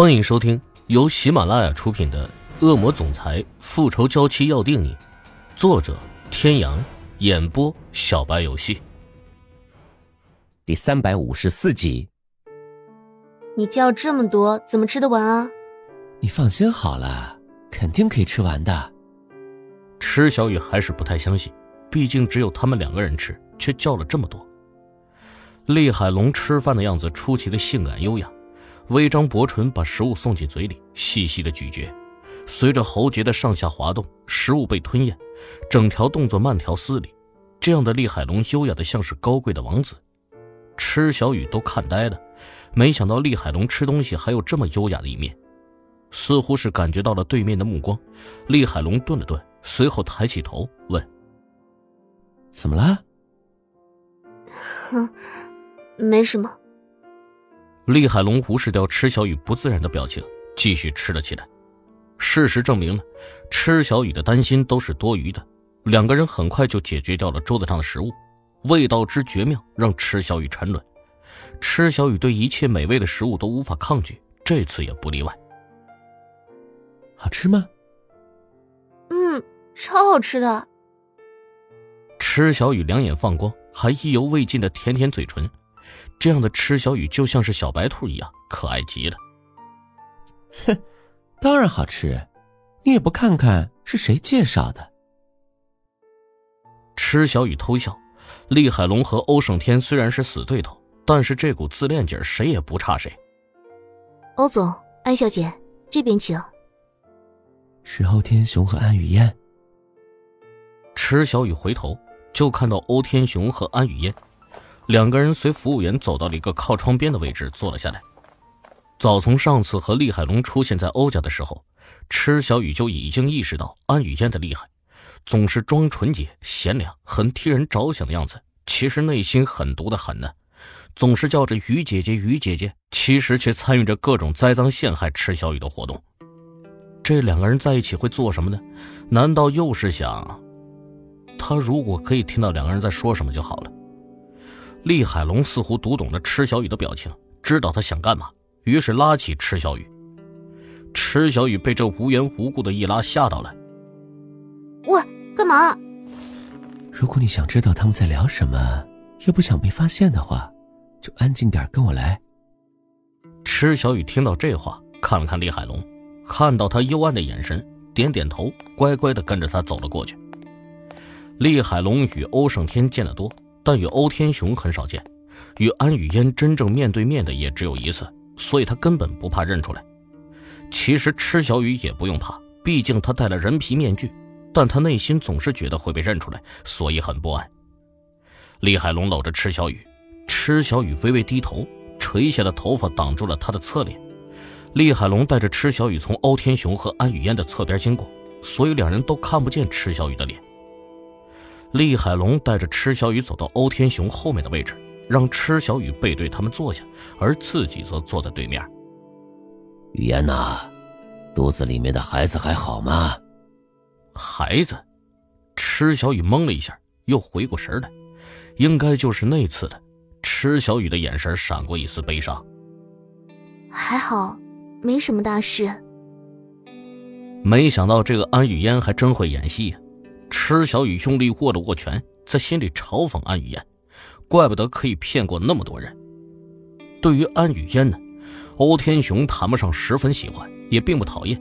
欢迎收听由喜马拉雅出品的《恶魔总裁复仇娇妻要定你》，作者：天阳，演播：小白游戏。第三百五十四集。你叫这么多，怎么吃得完啊？你放心好了，肯定可以吃完的。池小雨还是不太相信，毕竟只有他们两个人吃，却叫了这么多。厉海龙吃饭的样子出奇的性感优雅，微张薄唇把食物送进嘴里，细细的咀嚼，随着喉结的上下滑动，食物被吞咽，整条动作慢条斯理。这样的厉海龙优雅的像是高贵的王子，吃小雨都看呆了，没想到厉海龙吃东西还有这么优雅的一面。似乎是感觉到了对面的目光，厉海龙顿了顿，随后抬起头问：“怎么了？”“哼。”没什么。厉海龙无视掉池小雨不自然的表情，继续吃了起来。事实证明了，池小雨的担心都是多余的。两个人很快就解决掉了桌子上的食物，味道之绝妙让池小雨沉沦。池小雨对一切美味的食物都无法抗拒，这次也不例外。好吃吗？嗯，超好吃的。池小雨两眼放光，还意犹未尽的舔舔嘴唇。这样的池小雨就像是小白兔一样可爱极了。哼，当然好吃，你也不看看是谁介绍的。池小雨偷笑，厉海龙和欧胜天虽然是死对头，但是这股自恋劲儿谁也不差谁。欧总，安小姐，这边请。是欧天雄和安雨嫣。池小雨回头就看到欧天雄和安雨嫣。两个人随服务员走到了一个靠窗边的位置，坐了下来。早从上次和厉海龙出现在欧家的时候，池小雨就已经意识到安雨嫣的厉害，总是装纯洁、贤良、很替人着想的样子，其实内心狠毒的很呢。总是叫着于姐姐、于姐姐，其实却参与着各种栽赃陷害池小雨的活动。这两个人在一起会做什么呢？难道又是想……他如果可以听到两个人在说什么就好了。厉海龙似乎读懂了池小雨的表情，知道他想干嘛，于是拉起池小雨。池小雨被这无缘无故的一拉吓到了。喂，干嘛？如果你想知道他们在聊什么，又不想被发现的话，就安静点跟我来。池小雨听到这话，看了看厉海龙，看到他幽暗的眼神，点点头，乖乖的跟着他走了过去。厉海龙与欧胜天见得多。但与欧天雄很少见，与安雨嫣真正面对面的也只有一次，所以他根本不怕认出来。其实池小雨也不用怕，毕竟他戴了人皮面具，但他内心总是觉得会被认出来，所以很不安。厉海龙搂着池小雨，池小雨微微低头，垂下的头发挡住了他的侧脸。厉海龙带着池小雨从欧天雄和安雨嫣的侧边经过，所以两人都看不见池小雨的脸。厉海龙带着池小雨走到欧天雄后面的位置，让池小雨背对他们坐下，而自己则坐在对面。雨嫣呐，肚子里面的孩子还好吗？孩子，池小雨懵了一下，又回过神来，应该就是那次的。池小雨的眼神闪过一丝悲伤。还好，没什么大事。没想到这个安雨嫣还真会演戏呀。池小雨用力握了握拳，在心里嘲讽安雨嫣：“怪不得可以骗过那么多人。”对于安雨嫣呢，欧天雄谈不上十分喜欢，也并不讨厌。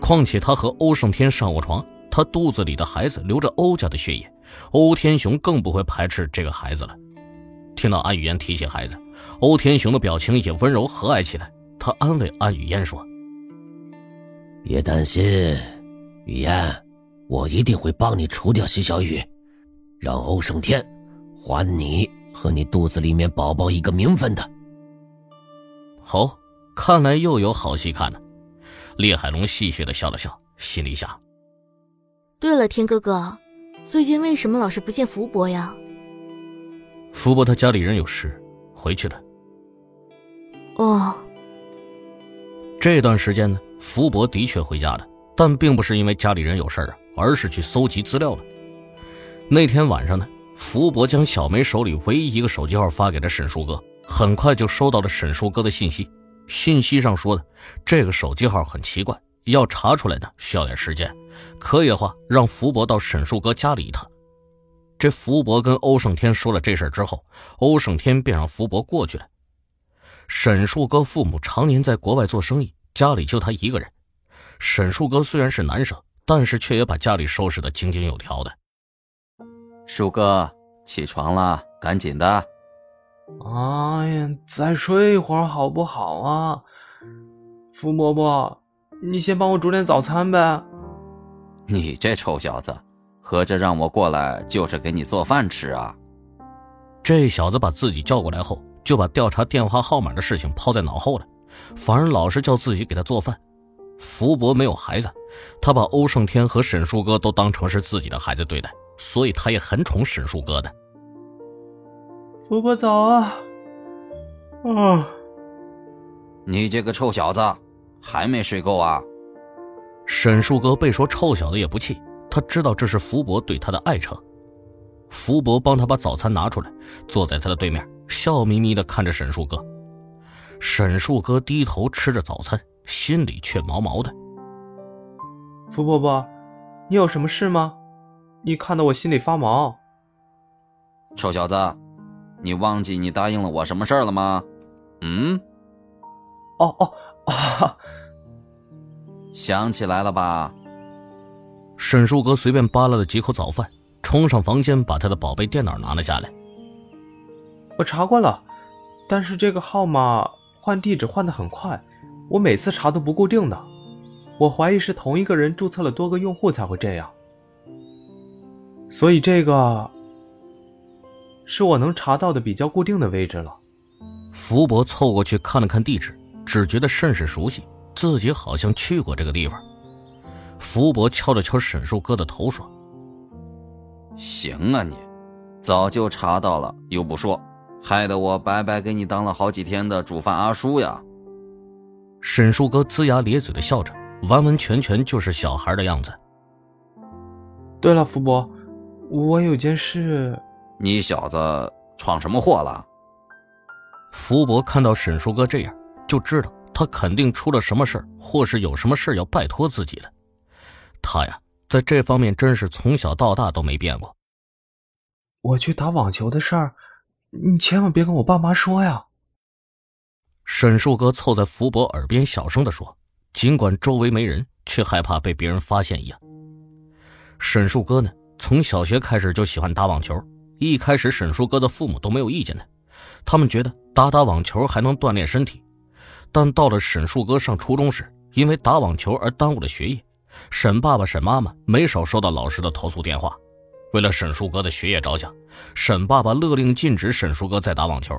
况且他和欧胜天上过床，他肚子里的孩子流着欧家的血液，欧天雄更不会排斥这个孩子了。听到安雨嫣提起孩子，欧天雄的表情也温柔和蔼起来。他安慰安雨嫣说：“别担心，雨嫣。”我一定会帮你除掉西小雨，让欧胜天还你和你肚子里面宝宝一个名分的。好，看来又有好戏看了。厉海龙戏谑的笑了笑，心里想：对了，天哥哥，最近为什么老是不见福伯呀？福伯他家里人有事，回去了。哦，这段时间呢，福伯的确回家了，但并不是因为家里人有事啊。而是去搜集资料了。那天晚上呢，福伯将小梅手里唯一一个手机号发给了沈叔哥，很快就收到了沈叔哥的信息。信息上说的这个手机号很奇怪，要查出来呢需要点时间。可以的话，让福伯到沈树哥家里一趟。这福伯跟欧胜天说了这事之后，欧胜天便让福伯过去了。沈树哥父母常年在国外做生意，家里就他一个人。沈树哥虽然是男生，但是却也把家里收拾得井井有条的。树哥，起床了，赶紧的。哎呀，再睡一会儿好不好啊？福伯伯，你先帮我煮点早餐呗。你这臭小子，合着让我过来就是给你做饭吃啊？这小子把自己叫过来后，就把调查电话号码的事情抛在脑后了，反而老是叫自己给他做饭。福伯没有孩子，他把欧胜天和沈树哥都当成是自己的孩子对待，所以他也很宠沈树哥的。福伯早啊！啊，你这个臭小子，还没睡够啊？沈树哥被说臭小子也不气，他知道这是福伯对他的爱称。福伯帮他把早餐拿出来，坐在他的对面，笑眯眯的看着沈树哥。沈树哥低头吃着早餐。心里却毛毛的。福伯伯，你有什么事吗？你看得我心里发毛。臭小子，你忘记你答应了我什么事儿了吗？嗯？哦哦啊！想起来了吧？沈树哥随便扒拉了几口早饭，冲上房间，把他的宝贝电脑拿了下来。我查过了，但是这个号码换地址换的很快。我每次查都不固定的，我怀疑是同一个人注册了多个用户才会这样，所以这个是我能查到的比较固定的位置了。福伯凑过去看了看地址，只觉得甚是熟悉，自己好像去过这个地方。福伯敲了敲沈树哥的头，说：“行啊，你早就查到了，又不说，害得我白白给你当了好几天的煮饭阿叔呀。”沈树哥龇牙咧嘴的笑着，完完全全就是小孩的样子。对了，福伯，我有件事。你小子闯什么祸了？福伯看到沈树哥这样，就知道他肯定出了什么事或是有什么事要拜托自己了。他呀，在这方面真是从小到大都没变过。我去打网球的事儿，你千万别跟我爸妈说呀。沈树哥凑在福伯耳边小声的说，尽管周围没人，却害怕被别人发现一样。沈树哥呢，从小学开始就喜欢打网球。一开始，沈树哥的父母都没有意见的，他们觉得打打网球还能锻炼身体。但到了沈树哥上初中时，因为打网球而耽误了学业，沈爸爸、沈妈妈没少收到老师的投诉电话。为了沈树哥的学业着想，沈爸爸勒令禁止沈树哥再打网球。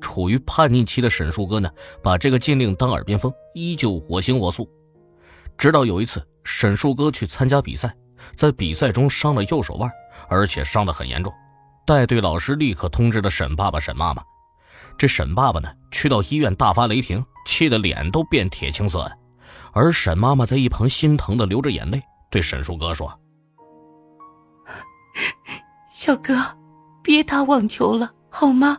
处于叛逆期的沈树哥呢，把这个禁令当耳边风，依旧我行我素。直到有一次，沈树哥去参加比赛，在比赛中伤了右手腕，而且伤得很严重。带队老师立刻通知了沈爸爸、沈妈妈。这沈爸爸呢，去到医院大发雷霆，气得脸都变铁青色了。而沈妈妈在一旁心疼的流着眼泪，对沈树哥说：“小哥，别打网球了，好吗？”